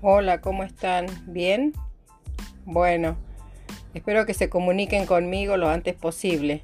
Hola, ¿cómo están? ¿Bien? Bueno, espero que se comuniquen conmigo lo antes posible.